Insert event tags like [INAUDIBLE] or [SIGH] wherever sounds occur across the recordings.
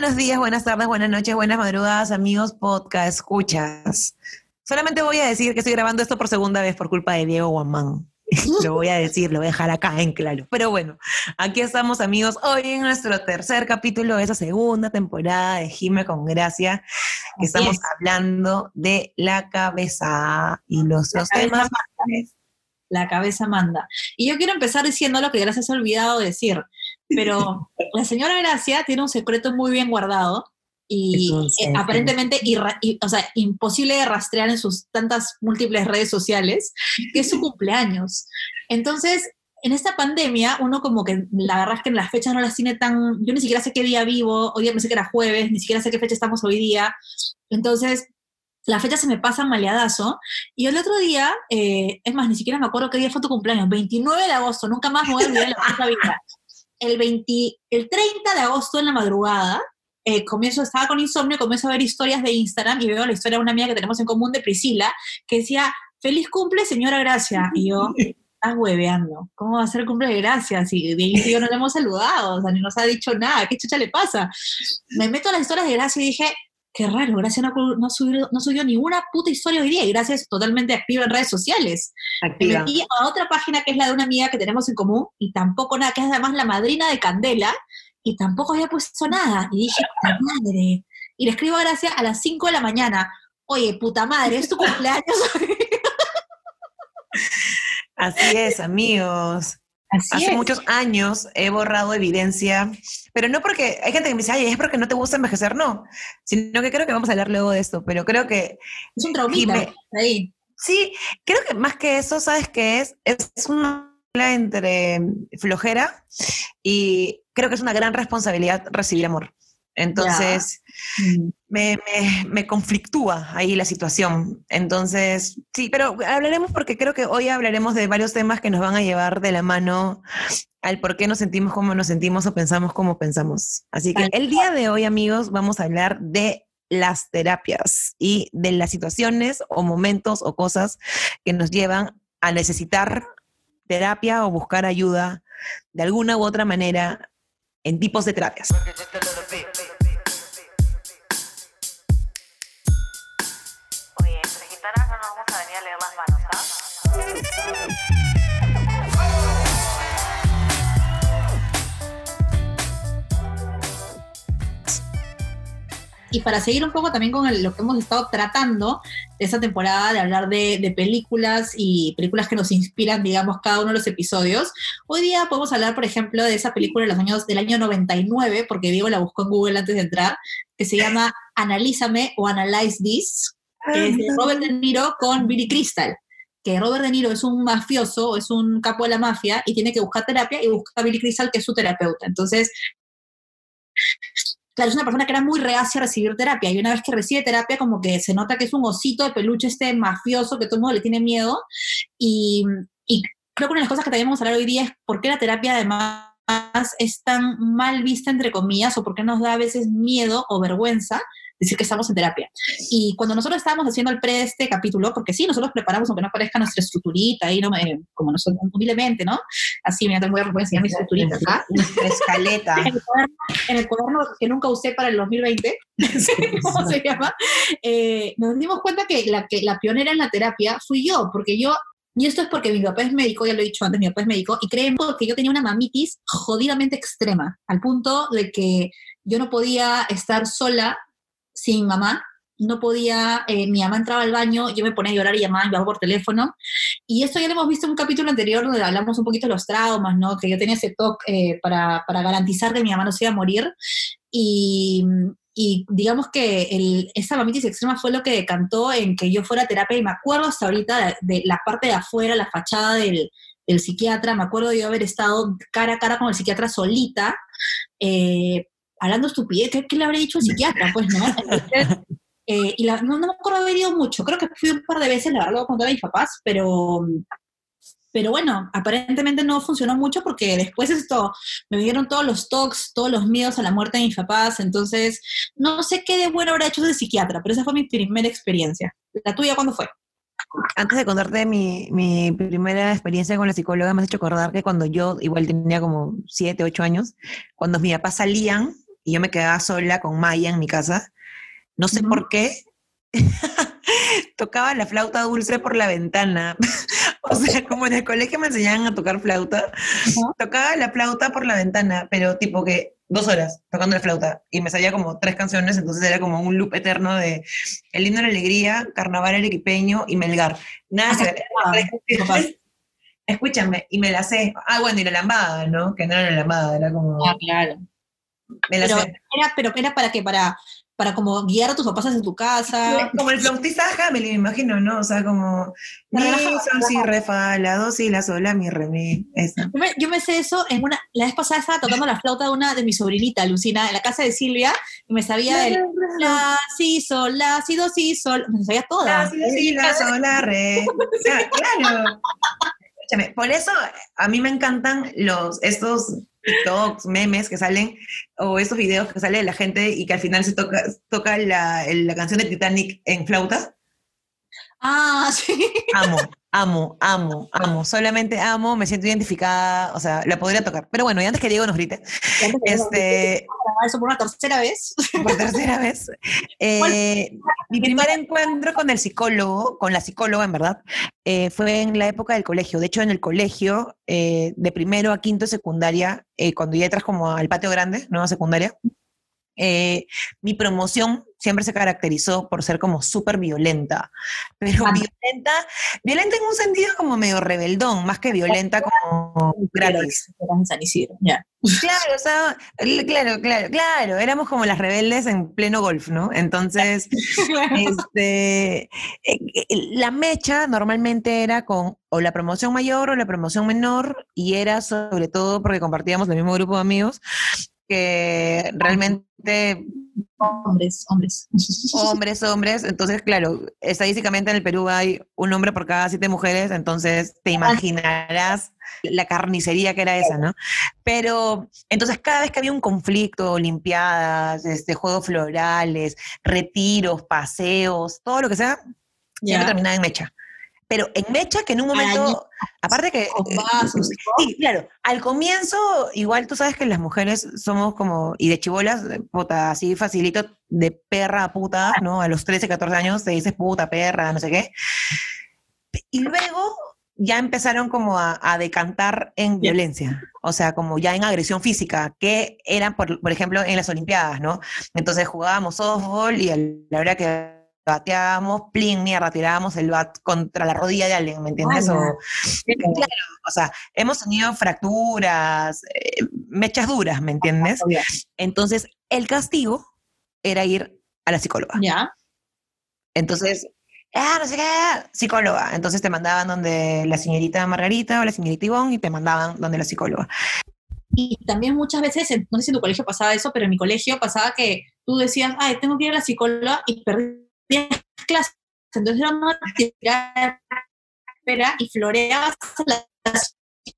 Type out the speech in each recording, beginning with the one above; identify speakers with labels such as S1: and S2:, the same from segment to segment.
S1: buenos días, buenas tardes, buenas noches, buenas madrugadas, amigos podcast escuchas. Solamente voy a decir que estoy grabando esto por segunda vez por culpa de Diego Guamán. [LAUGHS] lo voy a decir, lo voy a dejar acá en claro. Pero bueno, aquí estamos amigos, hoy en nuestro tercer capítulo de esa segunda temporada de Gime con Gracia, que estamos hablando de la cabeza y los,
S2: la
S1: temas.
S2: La cabeza manda. Y yo quiero empezar diciendo lo que Gracia se ha olvidado decir, pero la señora Gracia tiene un secreto muy bien guardado y eh, aparentemente o sea, imposible de rastrear en sus tantas múltiples redes sociales, que es su cumpleaños. Entonces, en esta pandemia, uno como que la verdad es que en las fechas no las tiene tan, yo ni siquiera sé qué día vivo, hoy día pensé que era jueves, ni siquiera sé qué fecha estamos hoy día. Entonces, las fechas se me pasan maleadazo. Y el otro día, eh, es más, ni siquiera me acuerdo qué día fue tu cumpleaños, 29 de agosto, nunca más me voy a olvidar la vida. El, 20, el 30 de agosto en la madrugada, eh, comienzo, estaba con insomnio, comienzo a ver historias de Instagram y veo la historia de una amiga que tenemos en común de Priscila, que decía, feliz cumple, señora Gracia. Y yo, [LAUGHS] estás hueveando. ¿Cómo va a ser cumple de Gracia? Si y yo no le hemos saludado, o sea, ni nos ha dicho nada, ¿qué chucha le pasa? Me meto a las historias de Gracia y dije, qué raro, Gracia no, no, subió, no subió ninguna puta historia hoy día y Gracia es totalmente activa en redes sociales. Activa. Me metí a otra página que es la de una amiga que tenemos en común y tampoco nada, que es además la madrina de Candela, y tampoco había puesto nada. Y dije, puta madre. Y le escribo a Gracia a las 5 de la mañana. Oye, puta madre, es tu cumpleaños. [LAUGHS]
S1: Así es, amigos. Hace muchos años he borrado evidencia, pero no porque hay gente que me dice, ay, es porque no te gusta envejecer, no, sino que creo que vamos a hablar luego de esto, pero creo que...
S2: Es un traumita ahí.
S1: Sí, creo que más que eso, ¿sabes qué es? Es una entre flojera y creo que es una gran responsabilidad recibir amor. Entonces, mm. me, me, conflictúa ahí la situación. Entonces, sí, pero hablaremos porque creo que hoy hablaremos de varios temas que nos van a llevar de la mano al por qué nos sentimos como nos sentimos o pensamos como pensamos. Así que el día de hoy, amigos, vamos a hablar de las terapias y de las situaciones o momentos o cosas que nos llevan a necesitar terapia o buscar ayuda de alguna u otra manera en tipos de terapias.
S2: Y para seguir un poco también con lo que hemos estado tratando esta temporada, de hablar de, películas y películas que nos inspiran, digamos, cada uno de los episodios, hoy día podemos hablar, por ejemplo, de esa película de los años, del año 99, porque Diego la buscó en Google antes de entrar, que se llama Analízame o Analyze This, es de Robert De Niro con Billy Crystal que Robert De Niro es un mafioso, es un capo de la mafia y tiene que buscar terapia y busca a Billy Crystal, que es su terapeuta. Entonces, claro, es una persona que era muy reacia a recibir terapia y una vez que recibe terapia como que se nota que es un osito de peluche este mafioso que todo el mundo le tiene miedo y, creo que una de las cosas que también vamos a hablar hoy día es por qué la terapia además es tan mal vista entre comillas o por qué nos da a veces miedo o vergüenza decir que estamos en terapia. Y cuando nosotros estábamos haciendo el pre de este capítulo, porque sí, nosotros preparamos, aunque no aparezca nuestra estructurita ahí, ¿no? Eh, como nosotros, humildemente, ¿no? Así, mira, te voy a enseñar mi estructurita acá. [LAUGHS]
S1: Nuestra escaleta.
S2: en, el cuaderno, que nunca usé para el 2020, [LAUGHS] ¿cómo se llama? Eh, nos dimos cuenta que la, que la pionera en la terapia fui yo, porque yo y esto es porque mi papá es médico, ya lo he dicho antes, mi papá es médico, y creemos que yo tenía una mamitis jodidamente extrema, al punto de que yo no podía estar sola sin mamá, no podía, eh, mi mamá entraba al baño, yo me ponía a llorar y llamaba y por teléfono. Y esto ya lo hemos visto en un capítulo anterior donde hablamos un poquito de los traumas, ¿no? Que yo tenía ese toque eh, para, para, garantizar que mi mamá no se iba a morir. Y, digamos que esa mamitis extrema fue lo que decantó en que yo fuera a terapia y me acuerdo hasta ahorita de, la parte de afuera, la fachada del, del, psiquiatra, me acuerdo de yo haber estado cara a cara con el psiquiatra solita, eh, hablando estupidez, ¿qué, le habría dicho el psiquiatra? Pues no. [LAUGHS] Eh, y no, me acuerdo haber ido mucho, creo que fui un par de veces, la verdad, cuando a mis papás, pero, pero bueno, aparentemente no funcionó mucho porque después esto me vinieron todos los talks, todos los miedos a la muerte de mis papás, entonces no sé qué de bueno habrá hecho ese psiquiatra, pero esa fue mi primera experiencia. ¿La tuya cuándo fue?
S1: Antes de contarte mi, mi, primera experiencia con la psicóloga, me has hecho acordar que cuando yo igual tenía como 7, 8 años, cuando mis papás salían y yo me quedaba sola con Maya en mi casa. No sé por qué. [LAUGHS] tocaba la flauta dulce por la ventana. [LAUGHS] o sea, como en el colegio me enseñaban a tocar flauta, tocaba la flauta por la ventana, pero tipo que dos horas tocando la flauta y me salía como tres canciones, entonces era como un loop eterno de El himno de la alegría, Carnaval Arequipeño y Melgar. Nada que [LAUGHS] Escúchame, y me la sé. Ah, bueno, y la lambada, ¿no? Que no era la lambada, era como.
S2: Ah, claro. Me la pero, sé. Era, pero era para qué? Para para como guiar a tus papás en tu casa.
S1: Como el flautista Hamel, me imagino, ¿no? O sea, como mi, son, si, re, fa, la, do, si, la, sola, mi, re, mi.
S2: Yo, me, sé eso en una, la vez pasada estaba tocando la flauta de una de mi sobrinita, Lucina, en la casa de Silvia, y me sabía el la, si, sol, la, si, do, si, sol, me sabía toda.
S1: La, si, do, si, la, sol, la, re. [LAUGHS] claro. Escúchame, por eso a mí me encantan los, estos TikToks, memes que salen, o esos videos que sale de la gente y que al final se toca, toca la, la canción de Titanic en flauta.
S2: Ah, [LAUGHS] sí.
S1: Amo, amo, amo, amo. Solamente amo, me siento identificada, o sea, la podría tocar. Pero bueno, y antes que Diego nos grite, este...
S2: Eso por una tercera vez. [LAUGHS]
S1: Por tercera vez. [LAUGHS] Eh, mi primer encuentro con el psicólogo, con la psicóloga, en verdad, eh, fue en la época del colegio. De hecho, en el colegio, eh, de primero a quinto secundaria, cuando ya entras como al patio grande, nueva secundaria, mi promoción siempre se caracterizó por ser como súper violenta, pero violenta, violenta en un sentido como medio rebeldón, más que violenta como gratis. Claro, o sea, claro, claro, claro, éramos como las rebeldes en pleno golf, ¿no? Entonces, [LAUGHS] este, eh, eh, la mecha normalmente era con o la promoción mayor o la promoción menor, y era sobre todo porque compartíamos el mismo grupo de amigos, que realmente
S2: Hombres, hombres.
S1: Hombres, hombres. Entonces, claro, estadísticamente en el Perú hay un hombre por cada siete mujeres, entonces te imaginarás la carnicería que era esa, ¿no? Pero entonces cada vez que había un conflicto, olimpiadas, este, juegos florales, retiros, paseos, todo lo que sea, siempre terminaba en mecha pero en mecha que en un momento, aparte que... sí, claro, al comienzo, igual tú sabes que las mujeres somos como, y de chibolas, puta, así facilito, de perra a puta, ¿no? A los 13, 14 años te dices puta, perra, no sé qué. Y luego ya empezaron como a, decantar en violencia, o sea, como ya en agresión física, que eran, por, por ejemplo, en las Olimpiadas, ¿no? Entonces jugábamos softball y a la hora que bateábamos, plin, mierda, tirábamos el bat contra la rodilla de alguien, ¿me entiendes? O, [LAUGHS] claro, o sea, hemos tenido fracturas, eh, mechas duras, ¿me entiendes? Entonces, el castigo era ir a la psicóloga.
S2: Ya.
S1: Entonces, ah, no sé qué, psicóloga. Entonces te mandaban donde la señorita Margarita o la señorita Ivonne y te mandaban donde la psicóloga.
S2: Y también muchas veces, no sé si en tu colegio pasaba eso, pero en mi colegio pasaba que tú decías, ay, tengo que ir a la psicóloga y perdí clases. Entonces era una espera y floreabas la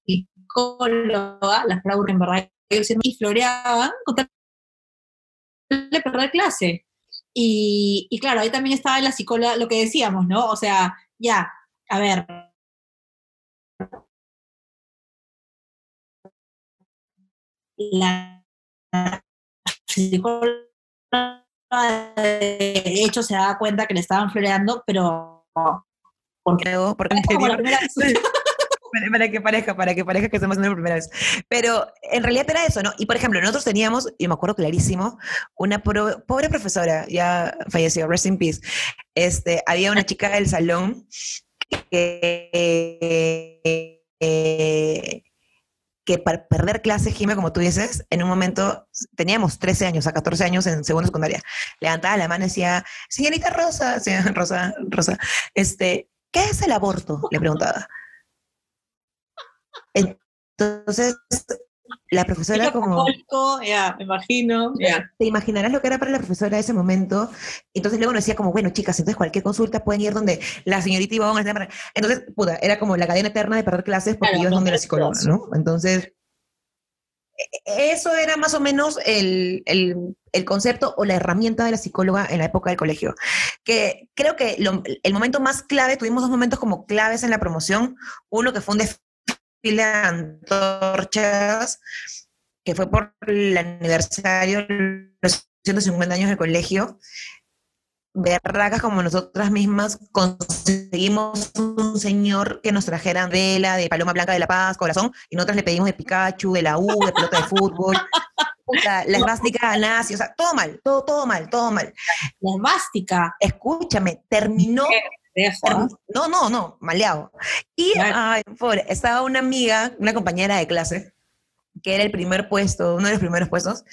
S2: psicóloga, en verdad, y floreaban con de perder clase. Y, y claro, ahí también estaba la psicóloga, lo que decíamos, ¿no? O sea, ya, a ver, la psicóloga de hecho se daba cuenta que le estaban floreando, pero
S1: porque, porque [LAUGHS] para que parezca, para que parezca que estamos haciendo la primera vez. Pero en realidad era eso, ¿no? Y por ejemplo, nosotros teníamos, y me acuerdo clarísimo, una pobre profesora, ya falleció, rest in peace. Este, había una chica del salón que eh, que para perder clases, Jimé, como tú dices, en un momento teníamos 13 años a 14 años en segundo secundaria. Levantaba la mano y decía, señorita Rosa, [LAUGHS] Rosa, Rosa, este, ¿qué es el aborto? Le preguntaba. Entonces, la profesora como...
S2: Ya, me imagino.
S1: Te imaginarás lo que era para la profesora ese momento. Entonces luego nos decía como, bueno, chicas, entonces cualquier consulta pueden ir donde la señorita Ivonne... Entonces, puta, era como la cadena eterna de perder clases porque yo es donde la psicóloga, ¿no? Entonces, e-, eso era más o menos el, concepto o la herramienta de la psicóloga en la época del colegio. Que creo que el momento más clave, tuvimos dos momentos como claves en la promoción. Uno que fue un desfile de antorchas que fue por el aniversario, los 150 años del colegio, berracas como nosotras mismas, conseguimos un señor que nos trajera vela de Paloma Blanca de la Paz, corazón, y nosotros le pedimos de Pikachu, de la U, de pelota de fútbol, la, la esvástica nazi, o sea, todo mal, todo, todo mal, todo mal.
S2: La esvástica.
S1: Escúchame, terminó no, no, no, maleado. Y, ay, pobre, estaba una amiga, una compañera de clase, que era el primer puesto, uno de los primeros puestos,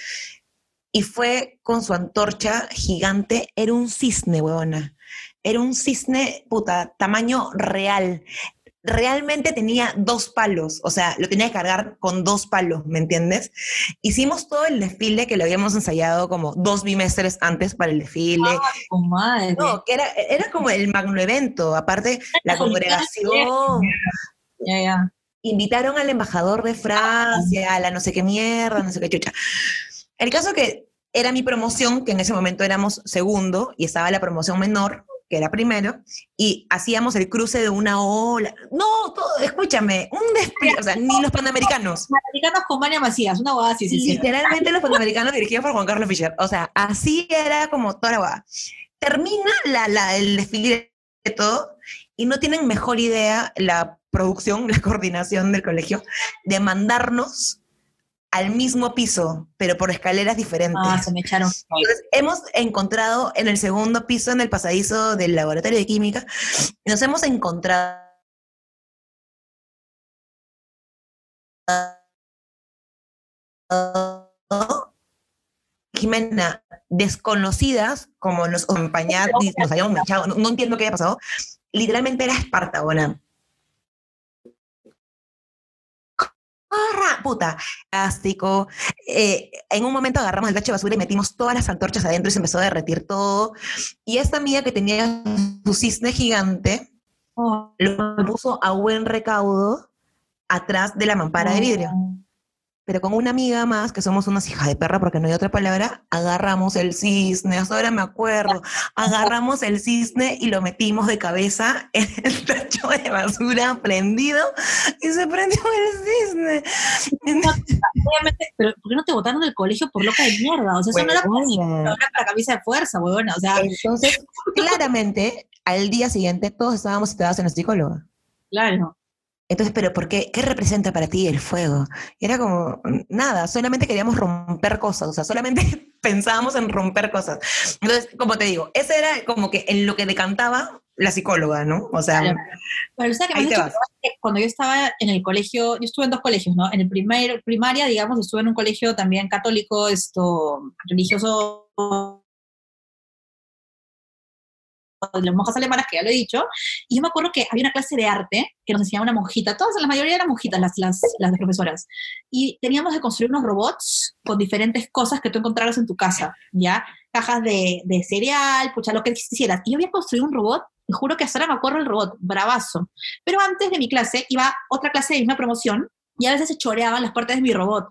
S1: y fue con su antorcha gigante, era un cisne, huevona. Era un cisne, puta, tamaño real. Realmente tenía dos palos, o sea, lo tenía que cargar con dos palos, ¿me entiendes? Hicimos todo el desfile que lo habíamos ensayado como dos bimestres antes para el desfile.
S2: Oh, madre.
S1: No, que era, era como el magno evento, aparte la congregación.
S2: Ya, ya.
S1: Invitaron al embajador de Francia, a la no sé qué mierda, no sé qué chucha. El caso que era mi promoción, que en ese momento éramos segundo y estaba la promoción menor, que era primero, y hacíamos el cruce de una ola. No, todo, escúchame, un despliegue, o sea, ni los panamericanos.
S2: Panamericanos con María Macías, una boda así, sí, sí.
S1: Literalmente los panamericanos dirigidos por Juan Carlos Fischer. O sea, así era como toda la boda. Termina la, la, el desfile de todo y no tienen mejor idea la producción, la coordinación del colegio, de mandarnos al mismo piso, pero por escaleras diferentes.
S2: Ah, se me echaron.
S1: Entonces, hemos encontrado en el segundo piso, en el pasadizo del laboratorio de química, nos hemos encontrado Jimena, desconocidas, como nos acompañaban, nos habíamos marchado, no, no, entiendo qué había pasado, literalmente era Esparta, Puta, plástico. Eh, en un momento agarramos el tacho de basura y metimos todas las antorchas adentro y se empezó a derretir todo. Y esta amiga que tenía su cisne gigante,
S2: Oh,
S1: lo puso a buen recaudo atrás de la mampara de vidrio. Pero con una amiga más, que somos unas hijas de perra, porque no hay otra palabra, agarramos el cisne, hasta ahora me acuerdo, agarramos el cisne y lo metimos de cabeza en el [LAUGHS] tacho de basura prendido y se prendió el cisne.
S2: Obviamente, pero ¿por qué no te botaron del colegio por loca de mierda? O sea, eso no era para,
S1: Huevona.
S2: no era para camisa de fuerza, huevona. O sea,
S1: Entonces, claramente, al día siguiente todos estábamos citados en la psicóloga.
S2: claro.
S1: Entonces, ¿pero por qué? ¿Qué representa para ti el fuego? Y era como, nada, solamente queríamos romper cosas, o sea, solamente [LAUGHS] pensábamos en romper cosas. Entonces, como te digo, ese era como que en lo que decantaba la psicóloga, ¿no? O sea.
S2: Que Cuando yo estaba en el colegio, yo estuve en dos colegios, ¿no? En el primer, primaria, digamos, estuve en un colegio también católico, esto, religioso, de las monjas alemanas, que ya lo he dicho, y yo me acuerdo que había una clase de arte que nos enseñaba una monjita, todas, la mayoría eran monjitas, las, las, las profesoras, y teníamos que construir unos robots con diferentes cosas que tú encontraras en tu casa, ¿ya? Cajas de, de cereal, pucha, lo que quisieras. Y yo había construido un robot, te juro que hasta ahora me acuerdo el robot, bravazo. Pero antes de mi clase iba otra clase de misma promoción y a veces se choreaban las partes de mi robot.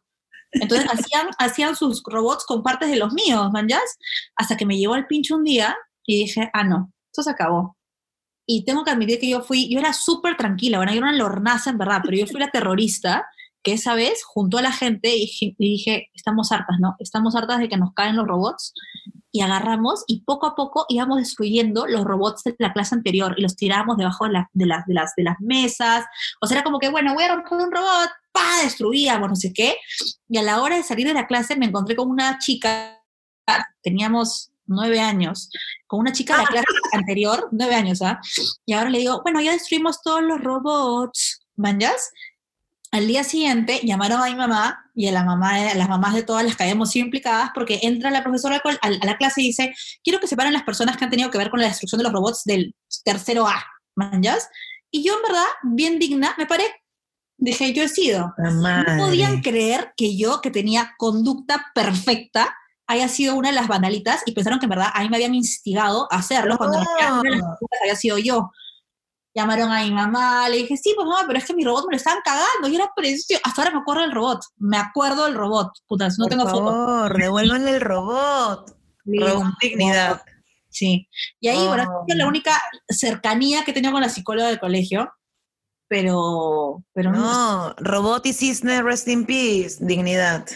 S2: Entonces hacían, [LAUGHS] hacían sus robots con partes de los míos, manjas, hasta que me llegó el pincho un día y dije, ah, no, esto se acabó. Y tengo que admitir que yo fui, yo era súper tranquila, bueno, yo era una lornaza en verdad, pero yo fui la terrorista que esa vez juntó a la gente y y dije, estamos hartas, ¿no? Estamos hartas de que nos caen los robots y agarramos y poco a poco íbamos destruyendo los robots de la clase anterior y los tirábamos debajo de, la- de, las, de, las, de las mesas. O sea, era como que, bueno, voy a romper un robot, pa, destruíamos, no sé qué. Y a la hora de salir de la clase me encontré con una chica, teníamos nueve años, con una chica de la clase anterior, nueve años, ¿ah? Y ahora le digo, bueno, ya destruimos todos los robots, ¿manjas? Al día siguiente llamaron a mi mamá y a, la mamá, a las mamás de todas las que habíamos sido implicadas porque entra la profesora a la clase y dice, quiero que separen las personas que han tenido que ver con la destrucción de los robots del tercero A, ¿manjas? Y yo en verdad, bien digna, me paré. Dije, yo he sido. No podían creer que yo, que tenía conducta perfecta, haya sido una de las banalitas y pensaron que en verdad a mí me habían instigado a hacerlo cuando en realidad había sido yo. Llamaron a mi mamá, le dije, sí, pues mamá, pero es que mi robot me lo estaban cagando y era precioso. Hasta ahora me acuerdo del robot, me acuerdo del robot. Putas, no
S1: Por
S2: tengo foto.
S1: favor, devuélvanle el robot. Robot con dignidad.
S2: Sí. Y ahí, bueno,
S1: Oh.
S2: es la única cercanía que he tenido con la psicóloga del colegio, pero, pero no.
S1: No, robot y cisne, rest in peace, dignidad.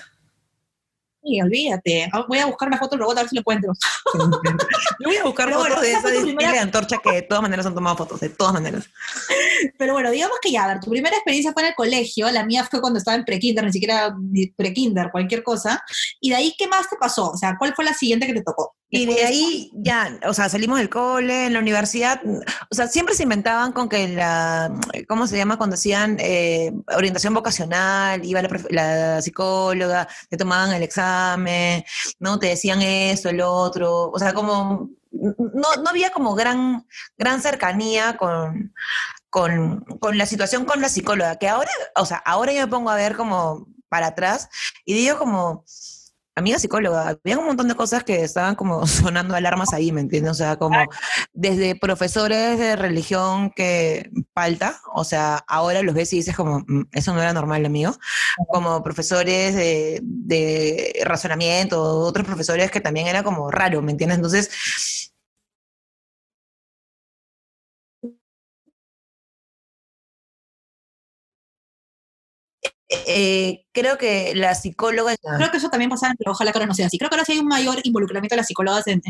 S2: Sí, olvídate. Ah, voy a buscar una foto del robot a ver si lo encuentro. [LAUGHS]
S1: Yo voy a buscar fotos de esa de antorcha que de todas maneras han tomado fotos, de todas maneras.
S2: Pero bueno, digamos que ya, a ver, tu primera experiencia fue en el colegio, la mía fue cuando estaba en pre-kinder, ni siquiera pre-kinder, cualquier cosa. Y de ahí, ¿qué más te pasó? O sea, ¿cuál fue la siguiente que te tocó?
S1: Y de ahí ya, o sea, salimos del cole, en la universidad, o sea, siempre se inventaban con que la, ¿cómo se llama? Cuando hacían eh, orientación vocacional, iba la, la, psicóloga, te tomaban el examen, ¿no? Te decían esto, el otro, o sea, como, no, no había como gran, gran cercanía con, con, con la situación con la psicóloga, que ahora, o sea, ahora yo me pongo a ver como para atrás y digo como amiga psicóloga, había un montón de cosas que estaban como [LAUGHS] sonando alarmas ahí, ¿me entiendes? O sea, como desde profesores de religión que falta, o sea, ahora los ves y dices como, mm, eso no era normal, amigo, como profesores de, de razonamiento, otros profesores que también era como raro, ¿me entiendes? Entonces, Eh, creo que la psicóloga...
S2: Creo que eso también pasa, pero ojalá que ahora no sea así. Creo que ahora sí hay un mayor involucramiento de las psicólogas en,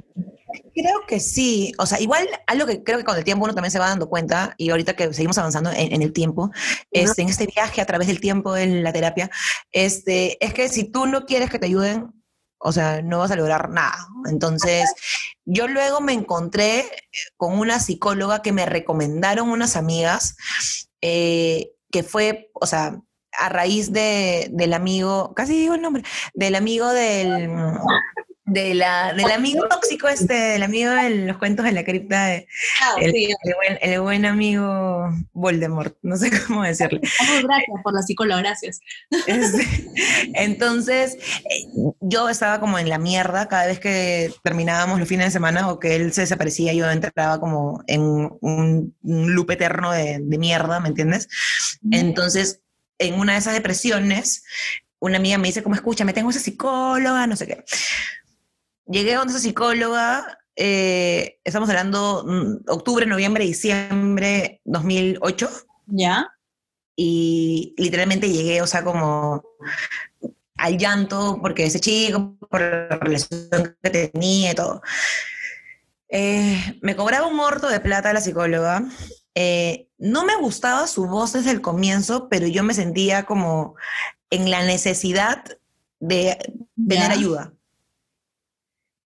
S1: Creo que sí, o sea, igual algo que creo que con el tiempo uno también se va dando cuenta, y ahorita que seguimos avanzando en, el tiempo, este, en este viaje a través del tiempo en la terapia, este, es que si tú no quieres que te ayuden, o sea, no vas a lograr nada. Entonces, yo luego me encontré con una psicóloga que me recomendaron unas amigas, eh, que fue, o sea, a raíz de, del amigo, casi digo el nombre, del amigo del, de la, del amigo tóxico este, del amigo de los cuentos de la cripta, de, ah, el, buen, el, buen, amigo Voldemort, no sé cómo decirle.
S2: gracias por la psicóloga, gracias.
S1: entonces, eh, yo estaba como en la mierda cada vez que terminábamos los fines de semana o que él se desaparecía, yo entraba como en un, un loop eterno de, de mierda, ¿me entiendes? Entonces, en una de esas depresiones, una amiga me dice, como escucha, me tengo esa psicóloga, no sé qué. Llegué a esa psicóloga, eh, estamos hablando mm, octubre, noviembre, diciembre 2008.
S2: Ya.
S1: Y literalmente llegué, o sea, como al llanto porque ese chico, por la relación que tenía y todo. Eh, me cobraba un morto de plata la psicóloga eh, no me gustaba su voz desde el comienzo, pero yo me sentía como en la necesidad de tener ayuda.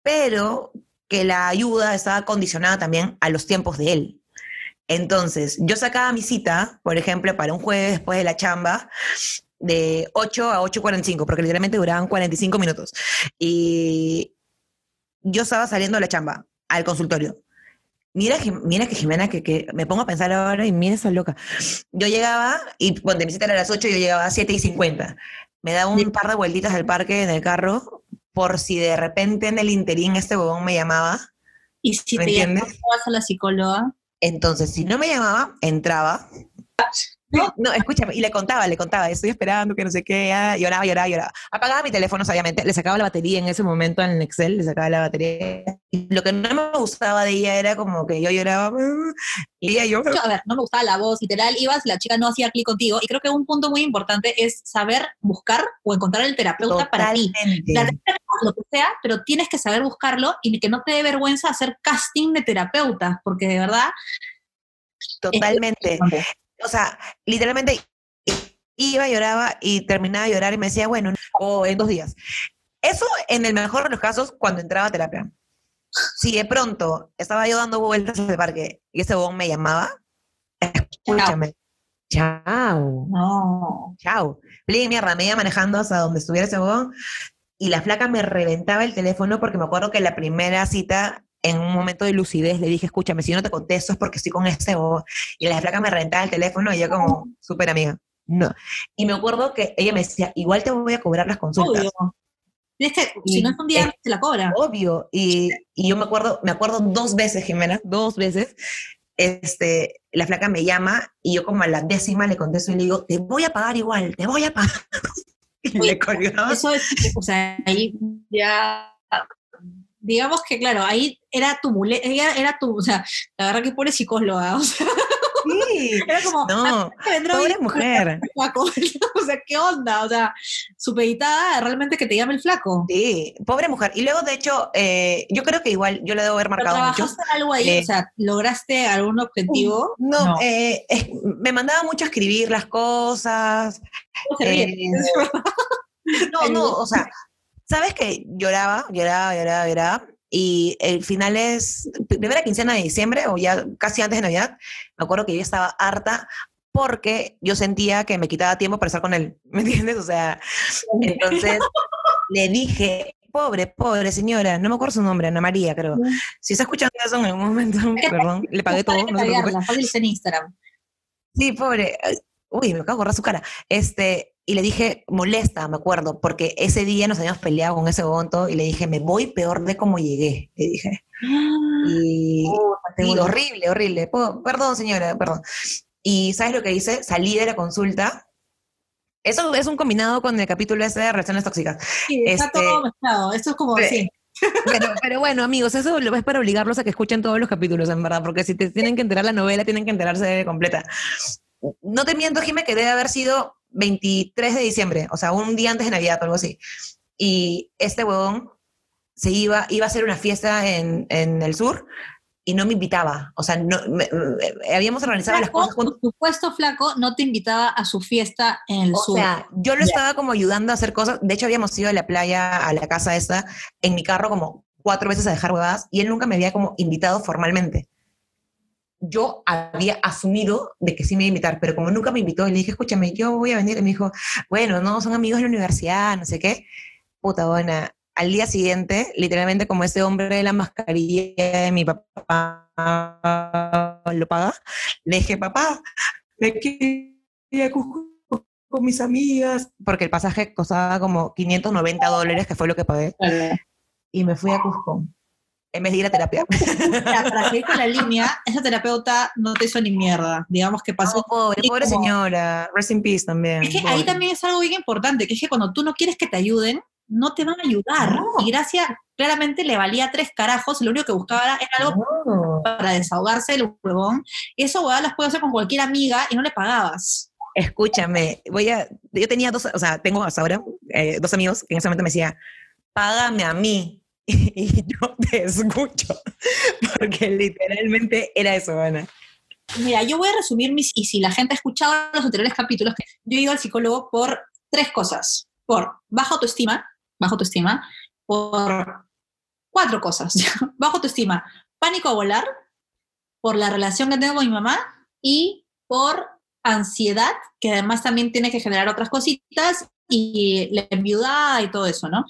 S1: Pero que la ayuda estaba condicionada también a los tiempos de él. Entonces, yo sacaba mi cita, por ejemplo, para un jueves después de la chamba, de 8 a 8.45, porque literalmente duraban 45 minutos. Y yo estaba saliendo de la chamba al consultorio. Mira, mira que Jimena, que, me pongo a pensar ahora y mira esa loca. Yo llegaba, y cuando mi cita era a las 8, yo llegaba a 7 y 50. Me daba un par de vueltitas al parque en el carro, por si de repente en el interín este bobón me llamaba.
S2: ¿Y si te llamabas a la psicóloga?
S1: Entonces, si no me llamaba, entraba. No, no, escúchame, y le contaba, le contaba, estoy esperando que no sé qué, ah, lloraba, lloraba, lloraba. Apagaba mi teléfono, obviamente, le sacaba la batería en ese momento en Excel, le sacaba la batería. Y lo que no me gustaba de ella era como que yo lloraba, y ella yo...
S2: A ver, no me gustaba la voz, literal, ibas, la chica no hacía clic contigo, y creo que un punto muy importante es saber buscar o encontrar el terapeuta para ti. lo que sea, pero tienes que saber buscarlo y que no te dé vergüenza hacer casting de terapeuta, porque de verdad...
S1: Totalmente o sea, literalmente iba, lloraba y terminaba de llorar y me decía, bueno, o en dos días. Eso en el mejor de los casos cuando entraba a terapia. Si de pronto estaba yo dando vueltas en el parque y ese bobón me llamaba, escúchame. Chao.
S2: No.
S1: Chao. Plin, mierda, me iba manejando hasta donde estuviera ese bobón y la flaca me reventaba el teléfono porque me acuerdo que la primera cita en un momento de lucidez le dije, escúchame, si yo no te contesto es porque estoy con este o... Y la flaca me reventaba el teléfono y yo como, súper amiga. No. Y me acuerdo que ella me decía, igual te voy a cobrar las consultas.
S2: Obvio. Es que si no es un día, te la cobra.
S1: Obvio. Y, y, yo me acuerdo, me acuerdo dos veces, Jimena, dos veces, este, la flaca me llama y yo como a la décima le contesto y le digo, te voy a pagar igual, te voy a pagar. [LAUGHS] y le colgaba.
S2: Eso es, o sea, ahí ya digamos que, claro, ahí era tu muleta, era tu, o sea, la verdad que pobre psicóloga, [LAUGHS] o sea,
S1: Sí. Era como, no, pobre mujer. [LAUGHS] [LAUGHS]
S2: o sea, ¿qué onda? O sea, supeditada realmente que te llame el flaco.
S1: Sí, pobre mujer. Y luego, de hecho, eh, yo creo que igual yo le debo haber marcado
S2: ¿Trabajaste
S1: mucho.
S2: algo ahí? o sea, ¿lograste algún objetivo?
S1: No, eh, me mandaba mucho a escribir las cosas. no, no, o sea, ¿sabes que Lloraba, lloraba, lloraba, lloraba y el final es, primera quincena de diciembre o ya casi antes de Navidad, me acuerdo que yo estaba harta porque yo sentía que me quitaba tiempo para estar con él, [LAUGHS] ¿me entiendes? O sea, entonces [LAUGHS] le dije, pobre, pobre señora, no me acuerdo su nombre, Ana María, creo. Si está escuchando eso en algún momento, [LAUGHS] perdón, le pagué todo. No
S2: en Instagram.
S1: Sí, pobre. Uy, me acabo de borrar su cara. Este, y le dije, molesta, me acuerdo, porque ese día nos habíamos peleado con ese bonto y le dije, me voy peor de como llegué, le dije. [GASPS] Y, horrible, horrible. perdón, señora, perdón. Y ¿sabes lo que hice? Salí de la consulta. Eso es un combinado con el capítulo ese de relaciones tóxicas.
S2: Sí, está este, todo mezclado. Esto es como así.
S1: Pero, [LAUGHS] pero, bueno, amigos, eso lo es para obligarlos a que escuchen todos los capítulos, en verdad, porque si te tienen que enterar la novela, tienen que enterarse completa. No te miento, Jimé, que debe haber sido 23 de diciembre, o sea, un día antes de Navidad o algo así. Y este huevón se iba, iba a hacer una fiesta en, en el sur y no me invitaba. O sea, no, habíamos organizado las cosas.
S2: Por supuesto, Flaco no te invitaba a su fiesta en el sur.
S1: O sea, yo lo estaba como ayudando a hacer cosas. De hecho, habíamos ido a la playa, a la casa esta, en mi carro como cuatro veces a dejar huevadas y él nunca me había como invitado formalmente yo había asumido de que sí me iba a invitar, pero como nunca me invitó, le dije, escúchame, yo voy a venir. Y me dijo, bueno, no, son amigos de la universidad, no sé qué. Puta buena. Al día siguiente, literalmente como ese hombre de la mascarilla de mi papá lo paga, le dije, papá, me quiero con mis amigas, porque el pasaje costaba como 590 dólares, que fue lo que pagué. Y me fui a Cusco en vez de ir a terapia. [LAUGHS]
S2: para seguir con la línea, esa terapeuta no te hizo ni mierda. Digamos que pasó.
S1: pobre, pobre señora. Rest in peace también.
S2: Es que ahí también es algo bien importante, que es que cuando tú no quieres que te ayuden, no te van a ayudar. Y gracias, claramente le valía tres carajos, lo único que buscaba era algo para desahogarse del huevón. Eso, huevón, las puedo hacer con cualquier amiga y no le pagabas.
S1: Escúchame, voy a, yo tenía dos, o sea, tengo hasta ahora eh, dos amigos que en ese momento me decían, págame a mí. [LAUGHS] y yo te escucho, porque literalmente era eso, Ana.
S2: Mira, yo voy a resumir mis, y si la gente ha escuchado los anteriores capítulos, yo he ido al psicólogo por tres cosas, por baja autoestima, baja autoestima, por cuatro cosas, [LAUGHS] baja autoestima, pánico a volar, por la relación que tengo con mi mamá y por ansiedad, que además también tiene que generar otras cositas, y la enviudada y todo eso, ¿no?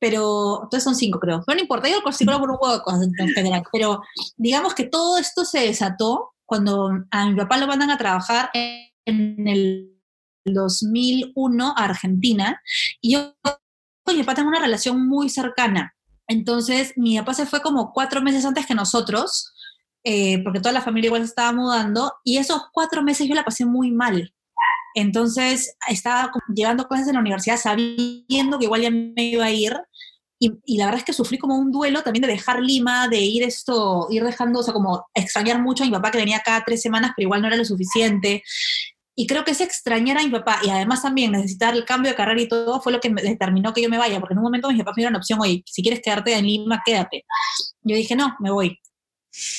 S2: Pero, entonces son cinco, creo. Pero no importa, yo psicólogo por un cosas en general. Pero digamos que todo esto se desató cuando a mi papá lo mandan a trabajar en el 2001 a Argentina y yo con mi papá tengo una relación muy cercana. Entonces, mi papá se fue como cuatro meses antes que nosotros, eh, porque toda la familia igual se estaba mudando, y esos cuatro meses yo la pasé muy mal. Entonces estaba llevando cosas en la universidad sabiendo que igual ya me iba a ir. Y, la verdad es que sufrí como un duelo también de dejar Lima, de ir esto, ir dejando, o sea, como extrañar mucho a mi papá que venía cada tres semanas, pero igual no era lo suficiente. Y creo que ese extrañar a mi papá y además también necesitar el cambio de carrera y todo fue lo que me determinó que yo me vaya, porque en un momento mis papás me dieron la opción, oye, si quieres quedarte en Lima, quédate. Yo dije, no, me voy.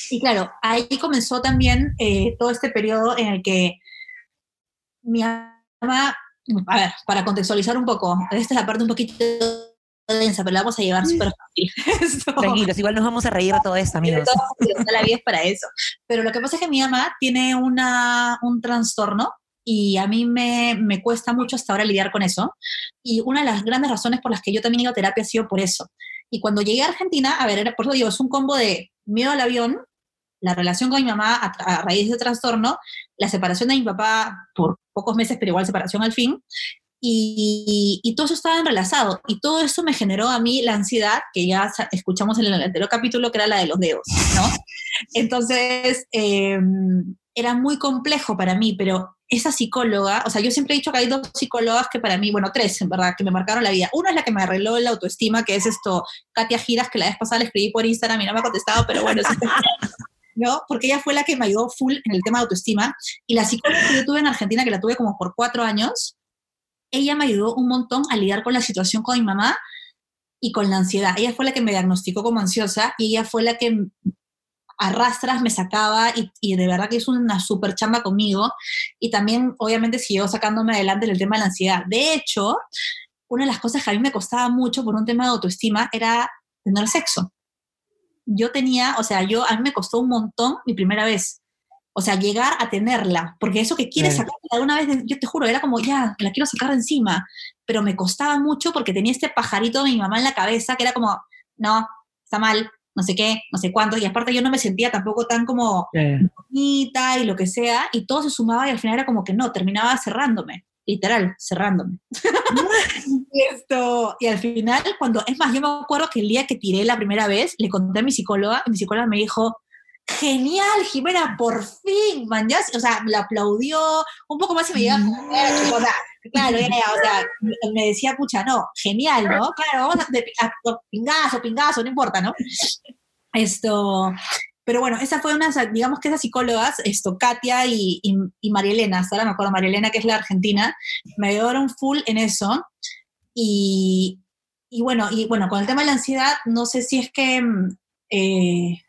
S2: Y claro, ahí comenzó también eh, todo este periodo en el que mi mamá, a ver, para contextualizar un poco, esta es la parte un poquito densa, pero la vamos a llevar súper fácil. [LAUGHS]
S1: Tranquilos, igual nos vamos a reír de todo esto, amigos. [LAUGHS]
S2: la vida es para eso. Pero lo que pasa es que mi mamá tiene una, un trastorno y a mí me, me, cuesta mucho hasta ahora lidiar con eso. Y una de las grandes razones por las que yo también he ido a terapia ha sido por eso. Y cuando llegué a Argentina, a ver, por eso digo, es un combo de miedo al avión, la relación con mi mamá a, raíz de ese trastorno, la separación de mi papá por pocos meses, pero igual separación al fin, y, y, todo eso estaba enlazado. Y todo eso me generó a mí la ansiedad, que ya escuchamos en el anterior capítulo, que era la de los dedos, ¿no? Entonces, em, era muy complejo para mí, pero esa psicóloga, o sea, yo siempre he dicho que hay dos psicólogas que para mí, bueno, tres, en verdad, que me marcaron la vida. Una es la que me arregló la autoestima, que es esto, Katia Giras, que la vez pasada le escribí por Instagram y no me ha contestado, pero bueno, ¿no? Porque ella fue la que me ayudó full en el tema de autoestima. Y la psicóloga que yo tuve en Argentina, que la tuve como por cuatro años, ella me ayudó un montón a lidiar con la situación con mi mamá y con la ansiedad. Ella fue la que me diagnosticó como ansiosa y ella fue la que arrastras me sacaba y, de verdad que hizo una súper chamba conmigo y también obviamente siguió sacándome adelante el tema de la ansiedad. De hecho, una de las cosas que a mí me costaba mucho por un tema de autoestima era tener sexo. Yo tenía, o sea, yo a mí me costó un montón mi primera vez. O sea, llegar a tenerla, porque eso que quieres sacar alguna vez, yo te juro, era como, ya, la quiero sacar de encima, pero me costaba mucho porque tenía este pajarito de mi mamá en la cabeza que era como, no, está mal, no sé qué, no sé cuánto, y aparte yo no me sentía tampoco tan como bonita y lo que sea, y todo se sumaba y al final era como que no, terminaba cerrándome literal, cerrándome. [LAUGHS] Esto, y al final, cuando, es más, yo me acuerdo que el día que tiré la primera vez, le conté a mi psicóloga, y mi psicóloga me dijo, genial, Jimena, por fin, man, o sea, la aplaudió, un poco más y me llegaba, o sea, claro, o sea, me decía, pucha, no, genial, ¿no? Claro, vamos a, de, pingazo, pingazo, no importa, ¿no? Esto, pero bueno, esa fue una, digamos que esas psicólogas, esto, Katia y, y, María Elena, hasta ahora me acuerdo, María Elena, que es la argentina, me ayudaron full en eso. Y, y, bueno, y bueno, con el tema de la ansiedad, no sé si es que, mm, eh,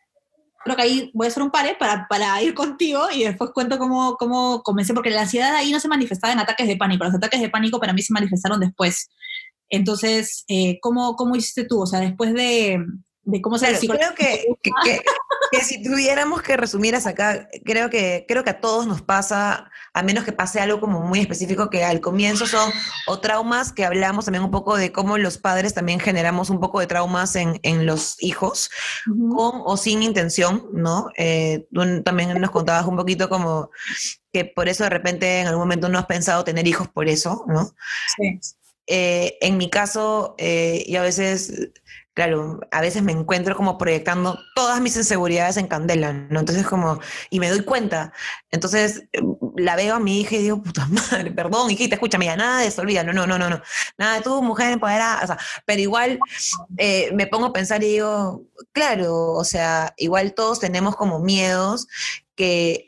S2: creo que ahí voy a hacer un pare para, para ir contigo y después cuento cómo, cómo comencé, porque la ansiedad ahí no se manifestaba en ataques de pánico, los ataques de pánico para mí se manifestaron después. Entonces, eh, ¿cómo, ¿cómo hiciste tú? O sea, después de, de cómo se
S1: Creo que, que, si tuviéramos que resumir hasta acá, creo que, creo que a todos nos pasa, a menos que pase algo como muy específico, que al comienzo son o traumas, que hablamos también un poco de cómo los padres también generamos un poco de traumas en, en los hijos, con o sin intención, ¿no? Eh, tú también nos contabas un poquito como que por eso de repente en algún momento no has pensado tener hijos por eso, ¿no? Sí. Eh, en mi caso, eh, yo a veces claro, a veces me encuentro como proyectando todas mis inseguridades en Candela, ¿no? Entonces como, y me doy cuenta. Entonces la veo a mi hija y digo, puta madre, perdón, hijita, escúchame, ya nada de eso, olvídalo, no, no, no, no, nada de tú, mujer empoderada, o sea, pero igual eh, me pongo a pensar y digo, claro, o sea, igual todos tenemos como miedos que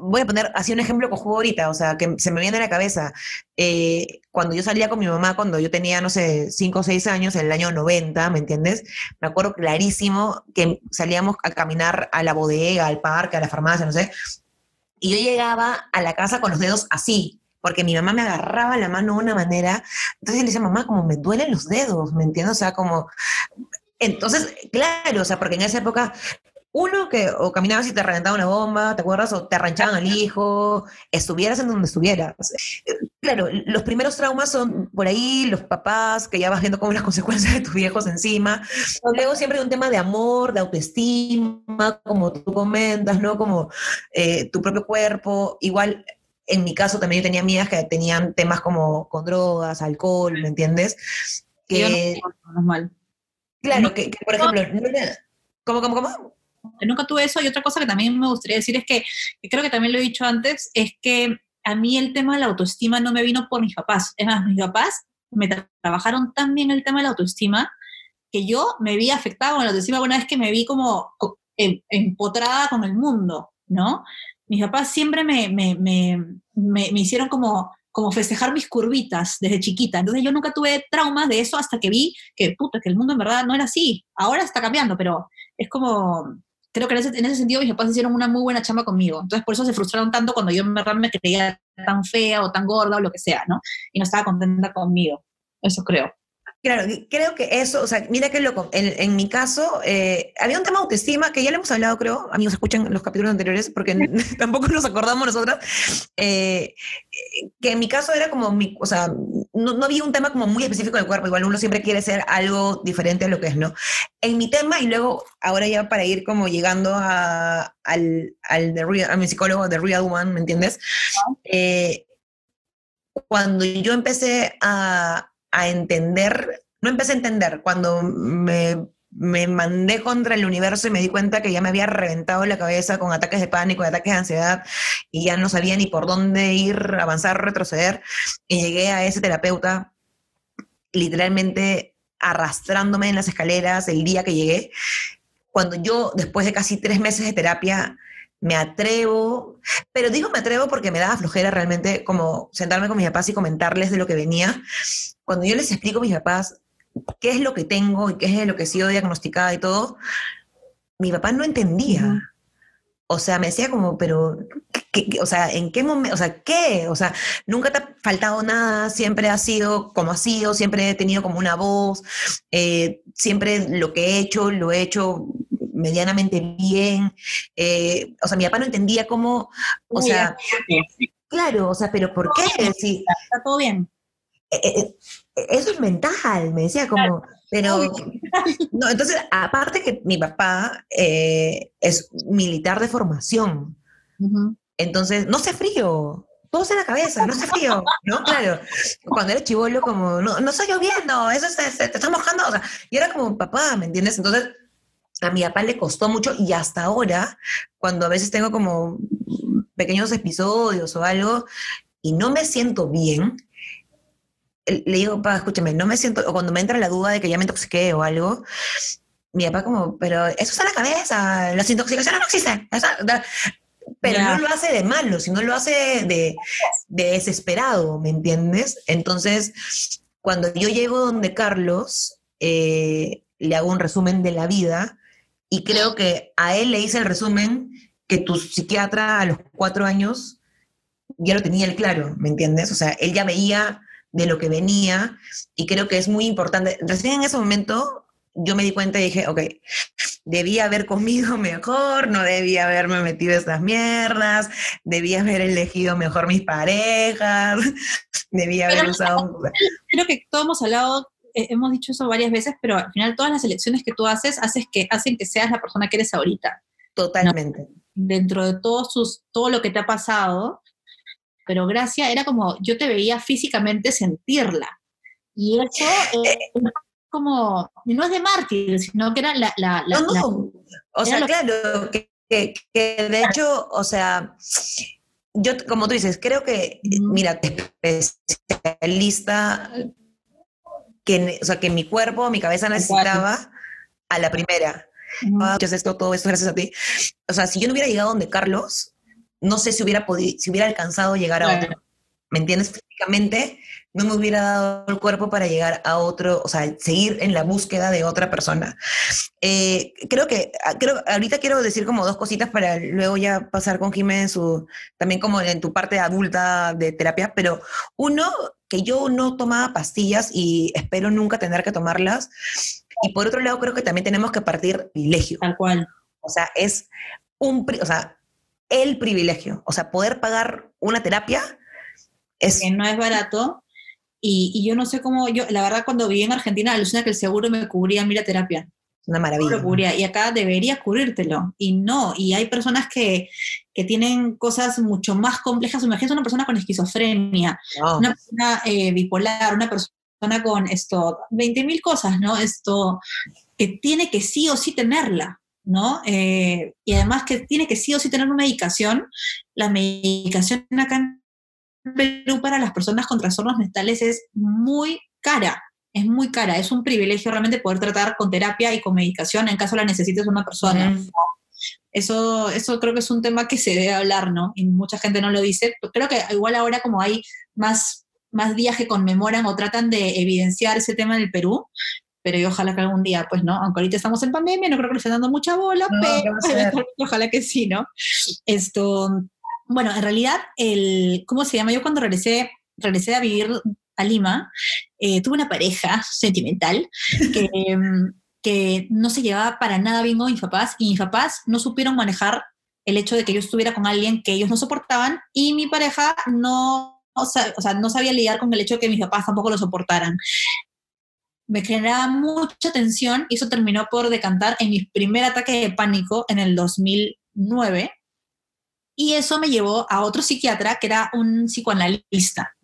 S1: voy a poner así un ejemplo que juego ahorita, o sea, que se me viene a la cabeza. Eh, cuando yo salía con mi mamá, cuando yo tenía, no sé, 5 o 6 años, en el año 90, ¿me entiendes? Me acuerdo clarísimo que salíamos a caminar a la bodega, al parque, a la farmacia, no sé. Y yo llegaba a la casa con los dedos así, porque mi mamá me agarraba la mano de una manera. Entonces le decía, mamá, como me duelen los dedos, ¿me entiendes? O sea, como... Entonces, claro, o sea, porque en esa época uno, que o caminabas y te reventaba una bomba, ¿te acuerdas? O te arranchaban al hijo, estuvieras en donde estuvieras. Claro, los primeros traumas son por ahí, los papás, que ya vas viendo como las [LAUGHS] consecuencias de tus viejos encima. Luego siempre hay un tema de amor, de autoestima, como tú comentas, ¿no? Como eh, tu propio cuerpo. Igual, en mi caso también yo tenía amigas que tenían temas como con drogas, alcohol, ¿me entiendes?
S2: Que, no, mal.
S1: Claro, que, por ejemplo, ¿cómo, cómo, cómo?
S2: Nunca tuve eso. Y otra cosa que también me gustaría decir es que, creo que también lo he dicho antes, es que a mí el tema de la autoestima no me vino por mis papás. Es más, mis papás me trabajaron tan bien el tema de la autoestima que yo me vi afectada con la autoestima una vez que me vi como em, empotrada con el mundo, ¿no? Mis papás siempre me, me, me, me, hicieron como, como festejar mis curvitas desde chiquita. Entonces yo nunca tuve traumas de eso hasta que vi que, puta, que el mundo en verdad no era así. Ahora está cambiando, pero es como, creo que en ese, sentido mis papás hicieron una muy buena chamba conmigo. Entonces, por eso se frustraron tanto cuando yo en me creía tan fea o tan gorda o lo que sea, ¿no? Y no estaba contenta conmigo. Eso creo.
S1: Claro, creo que eso, o sea, mira qué loco. En, en mi caso, eh, había un tema de autoestima que ya le hemos hablado, creo. Amigos, escuchen los capítulos anteriores porque [LAUGHS] tampoco nos acordamos nosotras. Eh, que en mi caso era como, mi, o sea, no, no, había un tema como muy específico del cuerpo. Igual uno siempre quiere ser algo diferente a lo que es, ¿no? En mi tema, y luego, ahora ya para ir como llegando a, al, al real, a mi psicólogo, The Real One, ¿me entiendes? Eh, cuando yo empecé a a entender, no empecé a entender, cuando me, me, mandé contra el universo y me di cuenta que ya me había reventado la cabeza con ataques de pánico, ataques de ansiedad, y ya no sabía ni por dónde ir, avanzar, retroceder, y llegué a ese terapeuta literalmente arrastrándome en las escaleras el día que llegué, cuando yo, después de casi tres meses de terapia, me atrevo, pero digo me atrevo porque me daba flojera realmente como sentarme con mis papás y comentarles de lo que venía. Cuando yo les explico a mis papás qué es lo que tengo y qué es lo que he sido diagnosticada y todo, mi papá no entendía. O sea, me decía como, pero, o sea, ¿en qué momento? O sea, ¿qué? O sea, nunca te ha faltado nada, siempre ha sido como ha sido, siempre he tenido como una voz, eh, siempre lo que he hecho, lo he hecho medianamente bien. Eh, o sea, mi papá no entendía cómo, o sea, claro, o sea, pero ¿por qué?
S2: Sí. Está todo bien.
S1: Eh, eso es mental, me decía como, pero, [LAUGHS] no, entonces, aparte que mi papá eh, es militar de formación, entonces, no sé frío, todo en la cabeza, no sé frío, ¿no? Claro, cuando eres chivolo, como, no, no estoy lloviendo, eso se, te está mojando, o sea, y era como, papá, ¿me entiendes? Entonces, a mi papá le costó mucho y hasta ahora, cuando a veces tengo como pequeños episodios o algo y no me siento bien, le digo, papá, escúchame, no me siento, o cuando me entra la duda de que ya me intoxiqué o algo, mi papá como, pero eso está en la cabeza, las intoxicaciones no existen. Pero no lo hace de malo, sino lo hace de, desesperado, ¿me entiendes? Entonces, cuando yo llego donde Carlos, eh, le hago un resumen de la vida y creo que a él le hice el resumen que tu psiquiatra a los cuatro años ya lo tenía él claro, ¿me entiendes? O sea, él ya veía de lo que venía y creo que es muy importante. Recién en ese momento yo me di cuenta y dije, ok, debía haber comido [LAUGHS] mejor, no debía haberme metido estas mierdas, debía haber elegido mejor mis parejas, [LAUGHS] debía haber usado...
S2: Creo que todos hemos hablado, eh, hemos dicho eso varias veces, pero al final todas las elecciones que tú haces, haces que, hacen que seas la persona que eres ahorita.
S1: Totalmente.
S2: Dentro de todo, sus, todo lo que te ha pasado, pero Gracia era como, yo te veía físicamente sentirla. Y eso eh, es como, no es de mártir, sino que era la... la,
S1: no, no. o sea, claro, que, que, de hecho, o sea, yo, como tú dices, creo que, mira, especialista que, o sea, que mi cuerpo, mi cabeza necesitaba a la primera. Uh esto, todo esto gracias a ti. O sea, si yo no hubiera llegado donde Carlos, no sé si hubiera podido, si hubiera alcanzado llegar a otro. ¿Me entiendes? Físicamente no me hubiera dado el cuerpo para llegar a otro, o sea, seguir en la búsqueda de otra persona. Eh, creo que, ah, creo, ahorita quiero decir como dos cositas para luego ya pasar con Jiménez, su, también como en tu parte adulta de terapia, pero uno, que yo no tomaba pastillas y espero nunca tener que tomarlas. Y por otro lado, creo que también tenemos que partir privilegio.
S2: Tal cual.
S1: O sea, es un, o sea, el privilegio. O sea, poder pagar una terapia es...
S2: Que no es barato. Y, yo no sé cómo, yo la verdad cuando viví en Argentina alucina que el seguro me cubría mira terapia.
S1: Una maravilla.
S2: Y acá debería cubrirtelo. Y no, y hay personas que, que tienen cosas mucho más complejas. Imagínate una persona con esquizofrenia, una persona eh, bipolar, una persona con esto, 20 mil cosas, ¿no? Esto, que tiene que sí o sí tenerla. ¿No? Eh, y además que tiene que sí o sí tener una medicación. La medicación acá en Perú para las personas con trastornos mentales es muy cara, es muy cara. Es un privilegio realmente poder tratar con terapia y con medicación en caso la necesites una persona. Eso, eso creo que es un tema que se debe hablar, ¿no? Y mucha gente no lo dice. Creo que igual ahora como hay más, más días que conmemoran o tratan de evidenciar ese tema en el Perú, pero yo ojalá que algún día, pues no, aunque ahorita estamos en pandemia, no creo que le estén dando mucha bola, pero [LAUGHS] ojalá que sí, ¿no? Esto, bueno, en realidad, el, ¿cómo se llama? Yo cuando regresé, regresé a vivir a Lima, eh, tuve una pareja sentimental que, [LAUGHS] que no se llevaba para nada bien con mis papás y mis papás no supieron manejar el hecho de que yo estuviera con alguien que ellos no soportaban y mi pareja no o sea, o sea, no sabía lidiar con el hecho de que mis papás tampoco lo soportaran me generaba mucha tensión y eso terminó por decantar en mi primer ataque de pánico en el 2009. Y eso me llevó a otro psiquiatra que era un psicoanalista.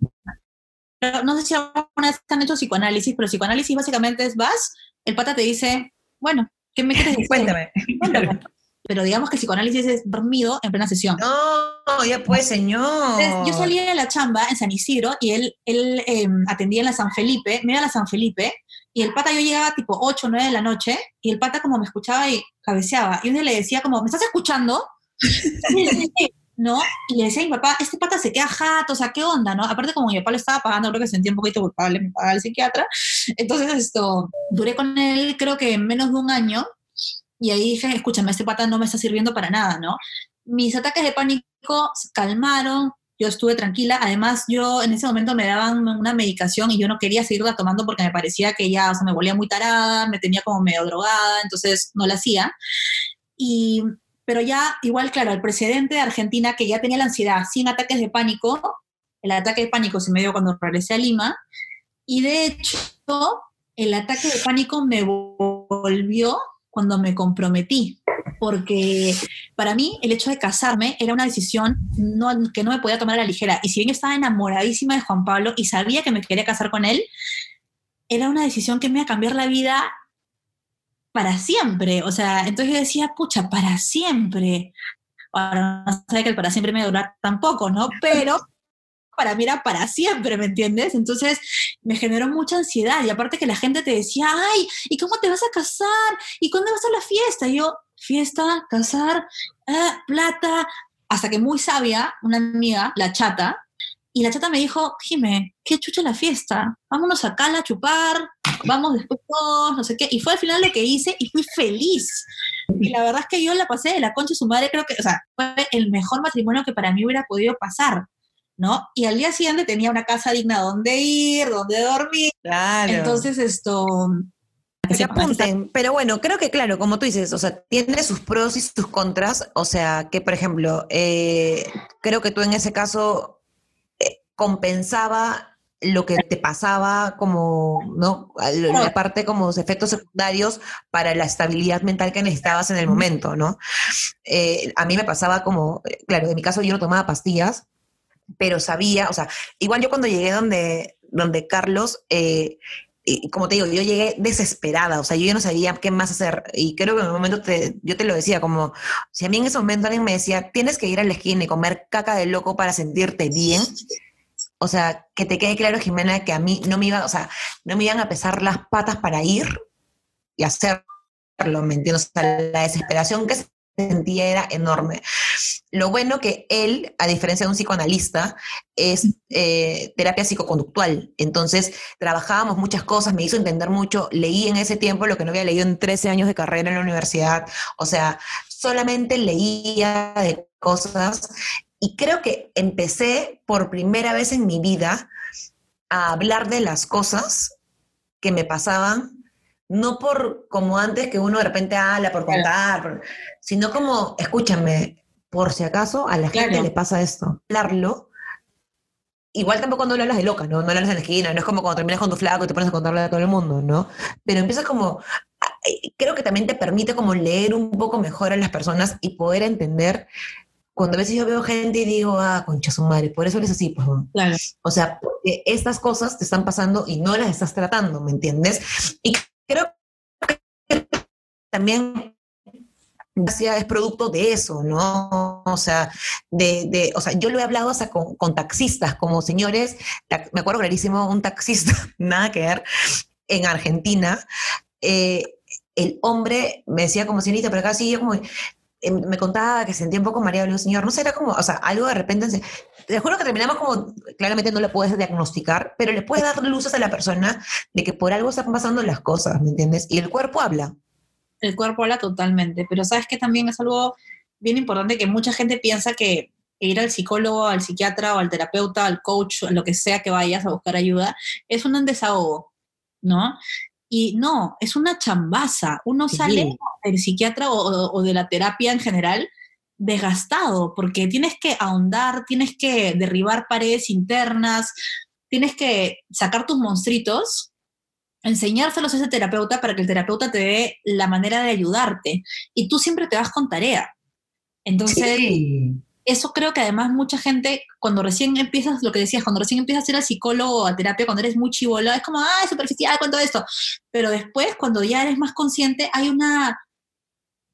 S2: no sé si alguna vez han hecho psicoanálisis, pero psicoanálisis básicamente es vas, el pata te dice, bueno, ¿qué me quieres decir?
S1: Cuéntame.
S2: Cuéntame. Pero digamos que el psicoanálisis es dormido en plena sesión.
S1: No, ya pues, señor.
S2: yo salía de la chamba en San Isidro y él, él em, atendía en la San Felipe, me iba a la San Felipe y el pata yo llegaba tipo 8 o 9 de la noche y el pata como me escuchaba y cabeceaba. Y un día le decía como, ¿me estás escuchando? ¿no? Y le decía a mi papá, este pata se queda jato, o sea, ¿qué onda, no? Aparte como mi papá lo estaba pagando, creo que sentía un poquito culpable, me pagaba el psiquiatra. Entonces, esto, duré con él creo que menos de un año y ahí dije, escúchame, este pata no me está sirviendo para nada, ¿no? Mis ataques de pánico calmaron, yo estuve tranquila. Además, yo en ese momento me daban una medicación y yo no quería seguirla tomando porque me parecía que ya, o sea, me volvía muy tarada, me tenía como medio drogada, entonces no la hacía. Y pero ya igual, claro, el presidente de Argentina, que ya tenía la ansiedad sin ataques de pánico, el ataque de pánico se me dio cuando regresé a Lima, y de hecho, el ataque de pánico me volvió cuando me comprometí, porque para mí el hecho de casarme era una decisión que no me podía tomar a la ligera, y si bien yo estaba enamoradísima de Juan Pablo y sabía que me quería casar con él, era una decisión que me iba a cambiar la vida para siempre. O sea, entonces yo decía, pucha, para siempre. Ahora no sé que el para siempre me durar tampoco, ¿no? Pero para mí era para siempre, ¿me entiendes? Entonces me generó mucha ansiedad y aparte que la gente te decía, ay, ¿y cómo te vas a casar? ¿Y cuándo vas a la fiesta? Y yo, fiesta, casar, ah, plata, hasta que muy sabia, una amiga, la chata, y la chata me dijo, Jime, qué chucha la fiesta, vámonos a Cala a chupar, vamos después todos, no sé qué. Y fue al final lo que hice y fui feliz. Y la verdad es que yo la pasé de la concha de su madre, creo que, o sea, fue el mejor matrimonio que para mí hubiera podido pasar, ¿no? Y al día siguiente tenía una casa digna donde ir, donde dormir. Claro. Entonces esto...
S1: se apunten. Pero bueno, creo que claro, como tú dices, o sea, tiene sus pros y sus contras. O sea, que por ejemplo, eh, creo que tú en ese caso eh, compensaba lo que te pasaba como, ¿no? La parte como los efectos secundarios para la estabilidad mental que necesitabas en el momento, ¿no? Eh, a mí me pasaba como, claro, en mi caso yo no tomaba pastillas, pero sabía, o sea, igual yo cuando llegué donde, donde Carlos, eh, y como te digo, yo llegué desesperada, o sea, yo ya no sabía qué más hacer. Y creo que en un momento te, yo te lo decía, como si a mí en ese momento alguien me decía, tienes que ir a la esquina y comer caca de loco para sentirte bien, o sea, que te quede claro, Jimena, que a mí no me iban, o sea, no me iban a pesar las patas para ir y hacerlo, ¿me entiendes? O sea, la desesperación que sentía era enorme. Lo bueno que él, a diferencia de un psicoanalista, es eh, terapia psicoconductual. Entonces, trabajábamos muchas cosas, me hizo entender mucho. Leí en ese tiempo lo que no había leído en 13 años de carrera en la universidad. O sea, solamente leía de cosas y creo que empecé por primera vez en mi vida a hablar de las cosas que me pasaban, no por como antes que uno de repente habla por contar, sino como, escúchame, por si acaso a la gente le pasa esto. Hablarlo. Igual tampoco cuando hablas de loca, ¿no? No hablas en la esquina, no es como cuando terminas con tu flaco y te pones a contarle a todo el mundo, ¿no? Pero empiezas como, creo que también te permite como leer un poco mejor a las personas y poder entender cuando a veces yo veo gente y digo, ah, concha su madre, por eso eres así, pues. Claro. O sea, porque estas cosas te están pasando y no las estás tratando, ¿me entiendes? Y creo que también es producto de eso, ¿no? O sea, de, de, o sea, yo lo he hablado hasta con, con taxistas, como señores, me acuerdo clarísimo, un taxista, [LAUGHS] nada que ver, en Argentina, eh, el hombre me decía como señorita, pero sí, yo como, Em, me contaba que sentía un poco mareado, le digo, señor, no sé, era como, o sea, algo de repente, te juro que terminamos como, claramente no le puedes diagnosticar, pero le puedes dar luces a la persona de que por algo están pasando las cosas, ¿me entiendes? Y el cuerpo habla.
S2: El cuerpo habla totalmente, pero sabes que también es algo bien importante que mucha gente piensa que ir al psicólogo, al psiquiatra o al terapeuta, al coach, lo que sea que vayas a buscar ayuda, es un desahogo, ¿no? Y no, es una chambaza. Uno sale del psiquiatra o, de la terapia en general desgastado, porque tienes que ahondar, tienes que derribar paredes internas, tienes que sacar tus monstruitos, enseñárselos a ese terapeuta para que el terapeuta te dé la manera de ayudarte. Y tú siempre te vas con tarea. Entonces, eso creo que además mucha gente, cuando recién empiezas, lo que decías, cuando recién empiezas a ir al psicólogo o a terapia, cuando eres muy chivola, es como, ah, superficial, cuento esto. Pero después, cuando ya eres más consciente, hay una,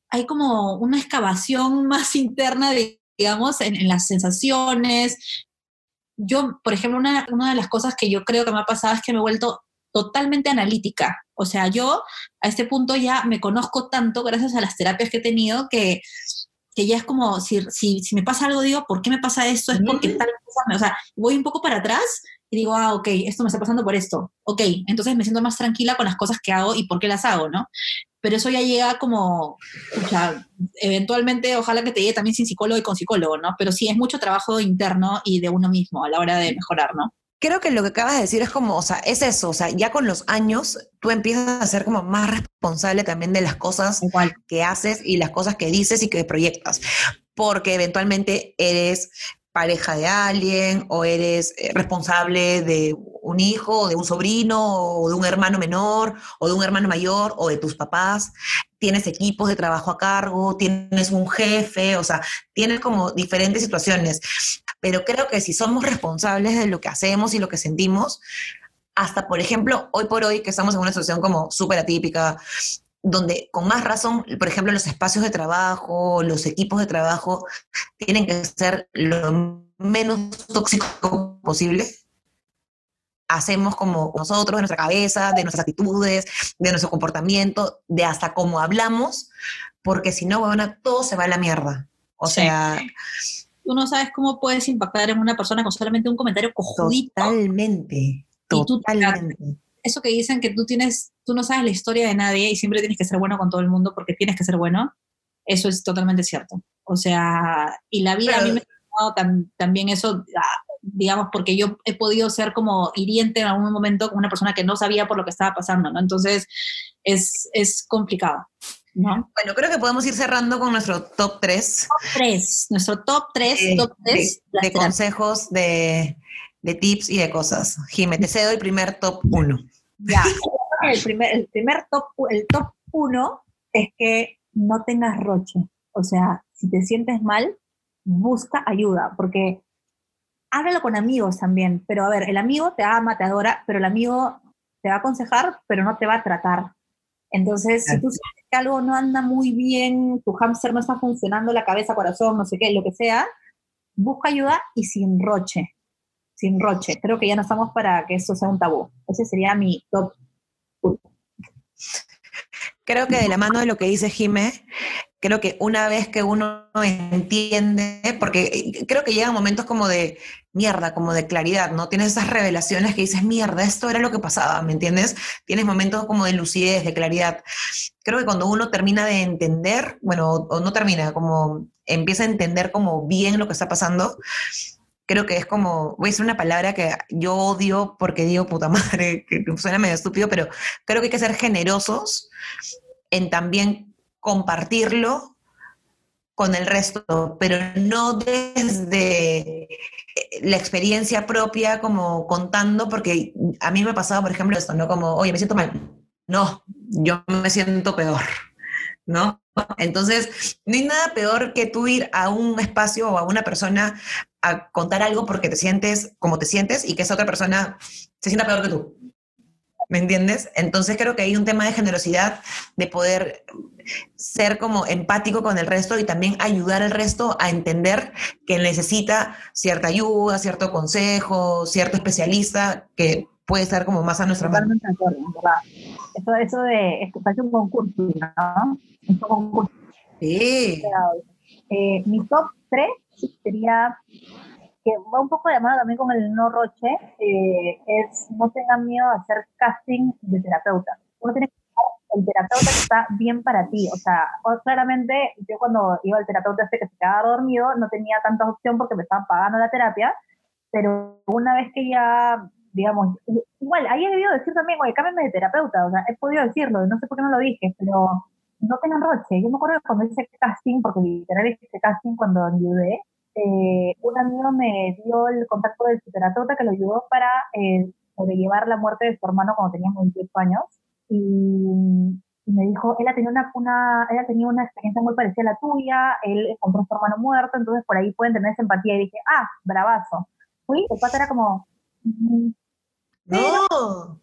S2: hay como una excavación [LAUGHS] más interna, digamos, en, las sensaciones. Yo, por ejemplo, una, una de las cosas que yo creo que me ha pasado es que me he vuelto totalmente analítica. O sea, yo a este punto ya me conozco tanto gracias a las terapias que he tenido que, que ya es como, si, si, si me pasa algo, digo, ¿por qué me pasa esto? Es porque tal cosa, o sea, voy un poco para atrás y digo, ah, ok, esto me está pasando por esto. Ok, entonces me siento más tranquila con las cosas que hago y por qué las hago, ¿no? Pero eso ya llega como, o sea, eventualmente, ojalá que te llegue también sin psicólogo y con psicólogo, ¿no? Pero sí, es mucho trabajo interno y de uno mismo a la hora de mejorar, ¿no?
S1: Creo que lo que acabas de decir es como, o sea, es eso, o sea, ya con los años tú empiezas a ser como más responsable también de las cosas que haces y las cosas que dices y que proyectas, porque eventualmente eres pareja de alguien o eres eh, responsable de un hijo o de un sobrino o de un hermano menor o de un hermano mayor o de tus papás, tienes equipos de trabajo a cargo, tienes un jefe, o sea, tienes como diferentes situaciones. Pero creo que si somos responsables de lo que hacemos y lo que sentimos, hasta por ejemplo, hoy por hoy que estamos en una situación como súper atípica, donde con más razón, por ejemplo, los espacios de trabajo, los equipos de trabajo, tienen que ser lo menos tóxico posible. Hacemos como nosotros, de nuestra cabeza, de nuestras actitudes, de nuestro comportamiento, de hasta cómo hablamos, porque si no, bueno, todo se va a la mierda. O sea...
S2: Tú no sabes cómo puedes impactar en una persona con solamente un comentario cojudito.
S1: Totalmente. Totalmente
S2: eso que dicen que tú tienes, tú no sabes la historia de nadie y siempre tienes que ser bueno con todo el mundo porque tienes que ser bueno, eso es totalmente cierto. O sea, y la vida a mí me ha dado también eso, ah, digamos, porque yo he podido ser como hiriente en algún momento con una persona que no sabía por lo que estaba pasando, ¿no? Entonces, es, es complicado. ¿No?
S1: Bueno, creo que podemos ir cerrando con nuestro top 3.
S2: Top 3, nuestro top 3,
S1: eh,
S2: top 3
S1: de, consejos, de, de, tips y de cosas. Jimé, te cedo el primer top 1.
S2: Ya, el primer, el primer top, el top uno es que no tengas roche. O sea, si te sientes mal, busca ayuda, porque háblalo con amigos también. Pero a ver, el amigo te ama, te adora, pero el amigo te va a aconsejar, pero no te va a tratar. Entonces, si tú sientes que algo no anda muy bien, tu hámster no está funcionando, la cabeza, corazón, no sé qué, lo que sea, busca ayuda y sin roche sin roche. Creo que ya no estamos para que eso sea un tabú. Ese sería mi top.
S1: Creo que de la mano de lo que dice Jime, creo que una vez que uno entiende, porque creo que llegan momentos como de mierda, como de claridad, ¿no? Tienes esas revelaciones que dices, mierda, esto era lo que pasaba, ¿me entiendes? Tienes momentos como de lucidez, de claridad. Creo que cuando uno termina de entender, bueno, o no termina, como empieza a entender como bien lo que está pasando, creo que es como, voy a decir una palabra que yo odio porque digo puta madre, [LAUGHS] que suena medio estúpido, pero creo que hay que ser generosos en también compartirlo con el resto, pero no desde la experiencia propia como contando, porque a mí me ha pasado, por ejemplo, esto, ¿no? Como, oye, me siento mal. No, yo me siento peor, ¿no? Entonces, no hay nada peor que tú ir a un espacio o a una persona a contar algo porque te sientes como te sientes y que esa otra persona se sienta peor que tú. ¿Me entiendes? Entonces creo que hay un tema de generosidad, de poder ser como empático con el resto y también ayudar al resto a entender que necesita cierta ayuda, cierto consejo, cierto especialista que puede estar como más a nuestra mano.
S2: Eso, eso de, esto parece un concurso, ¿no? Un concurso.
S1: Sí.
S2: Eh, mi top 3 sería que va un poco de mano también con el no roche, eh, es no tengan miedo a hacer casting de terapeuta. Uno tiene que el terapeuta que está bien para ti. O sea, claramente yo cuando iba al terapeuta este que se quedaba dormido no tenía tanta opción porque me estaban pagando la terapia, pero una vez que ya, digamos, igual, ahí he debido decir también, oye, cámbiame de terapeuta, o sea, he podido decirlo, no sé por qué no lo dije, pero no tengan roche. Yo me acuerdo cuando hice casting, porque literal hice casting cuando ayudé, eh, un amigo me dio el contacto de su terapeuta que lo ayudó para eh, sobrellevar la muerte de su hermano cuando tenía 28 años. Y, me dijo, él tenía una, una, ella tenía una experiencia muy parecida a la tuya, él encontró a su hermano muerto, entonces por ahí pueden tener esa empatía. Y dije, ah, bravazo. Fui, el pata era como...
S1: Mm, no.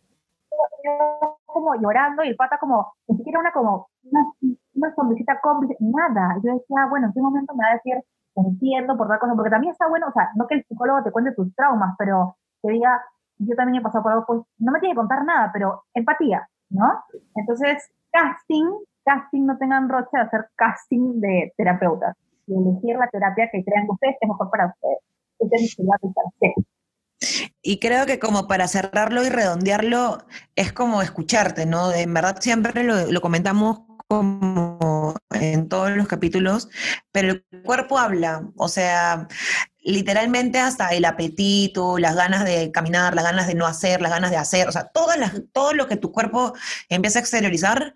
S2: como llorando y el pata como, ni siquiera una como, una, una sonrisita cómplice, nada. Yo decía, bueno, ¿en qué momento me va a decir, entiendo por tal cosa, porque también está bueno, o sea, no que el psicólogo te cuente tus traumas, pero te diga,
S3: yo también he pasado por algo, pues no me tiene que contar nada, pero empatía, ¿no? Entonces, casting, casting, no tengan roche de hacer casting de terapeutas y elegir la terapia que crean que ustedes es mejor para ustedes. Este es
S1: y creo que como para cerrarlo y redondearlo, es como escucharte, ¿no? En verdad siempre lo comentamos como en todos los capítulos, pero el cuerpo habla, o sea, literalmente hasta el apetito, las ganas de caminar, las ganas de no hacer, las ganas de hacer, o sea, todas las, todo lo que tu cuerpo empieza a exteriorizar,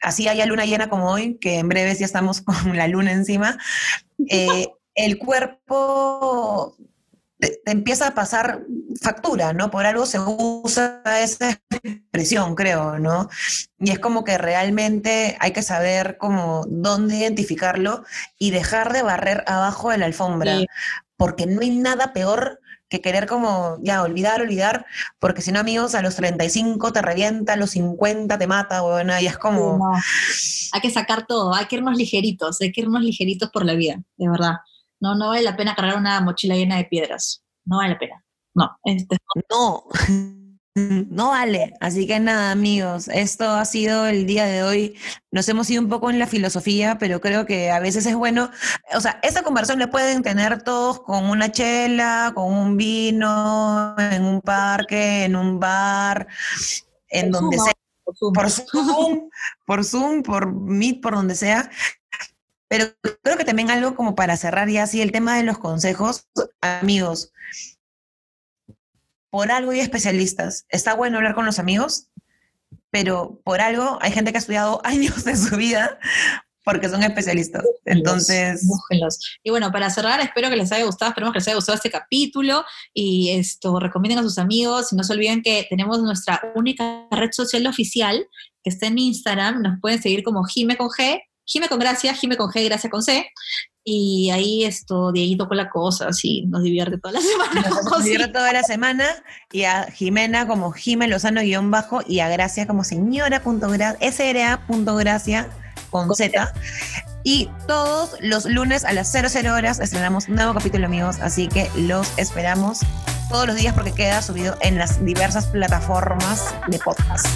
S1: así haya luna llena como hoy, que en breve ya estamos [LAUGHS] con la luna encima, eh, el cuerpo te, empieza a pasar factura, ¿no? Por algo se usa esa expresión, creo, ¿no? Y es como que realmente hay que saber cómo, dónde identificarlo y dejar de barrer abajo de la alfombra, porque no hay nada peor que querer como, ya, olvidar, olvidar, porque si no, amigos, a los 35 te revienta, a los 50 te mata, bueno, y es como...
S2: Hay que sacar todo, hay que irnos ligeritos, hay que irnos ligeritos por la vida, de verdad. No, no vale la pena cargar una mochila llena de piedras. No vale la pena. No. Este...
S1: No. [LAUGHS] No vale. Así que nada, amigos, esto ha sido el día de hoy. Nos hemos ido un poco en la filosofía, pero creo que a veces es bueno. O sea, esta conversación la pueden tener todos con una chela, con un vino, en un parque, en un bar, en donde sea. Por Zoom, por Zoom, por Meet, por donde sea. Pero creo que también algo como para cerrar ya así el tema de los consejos, amigos, por algo hay especialistas. Está bueno hablar con los amigos, pero por algo hay gente que ha estudiado [LAUGHS] años de su vida porque son especialistas. Entonces.
S2: Búsquenlos. Y bueno, para cerrar, espero que les haya gustado, esperemos que les haya gustado este capítulo y esto, recomienden a sus amigos y no se olviden que tenemos nuestra única red social oficial que está en Instagram, nos pueden seguir como Jime con G Jime con gracia, Jime con G, gracia con C. Y ahí esto, Dieguito con la cosa, así nos divierte toda la [LAUGHS] semana.
S1: Nos divierte toda la semana. Y a Jimena como Jime Lozano guion bajo y a Gracia como señora punto SRA.gracia con Z. Y todos los lunes a las 00 horas estrenamos un nuevo capítulo, amigos. Así que los esperamos todos los días porque queda subido en las diversas plataformas de podcast.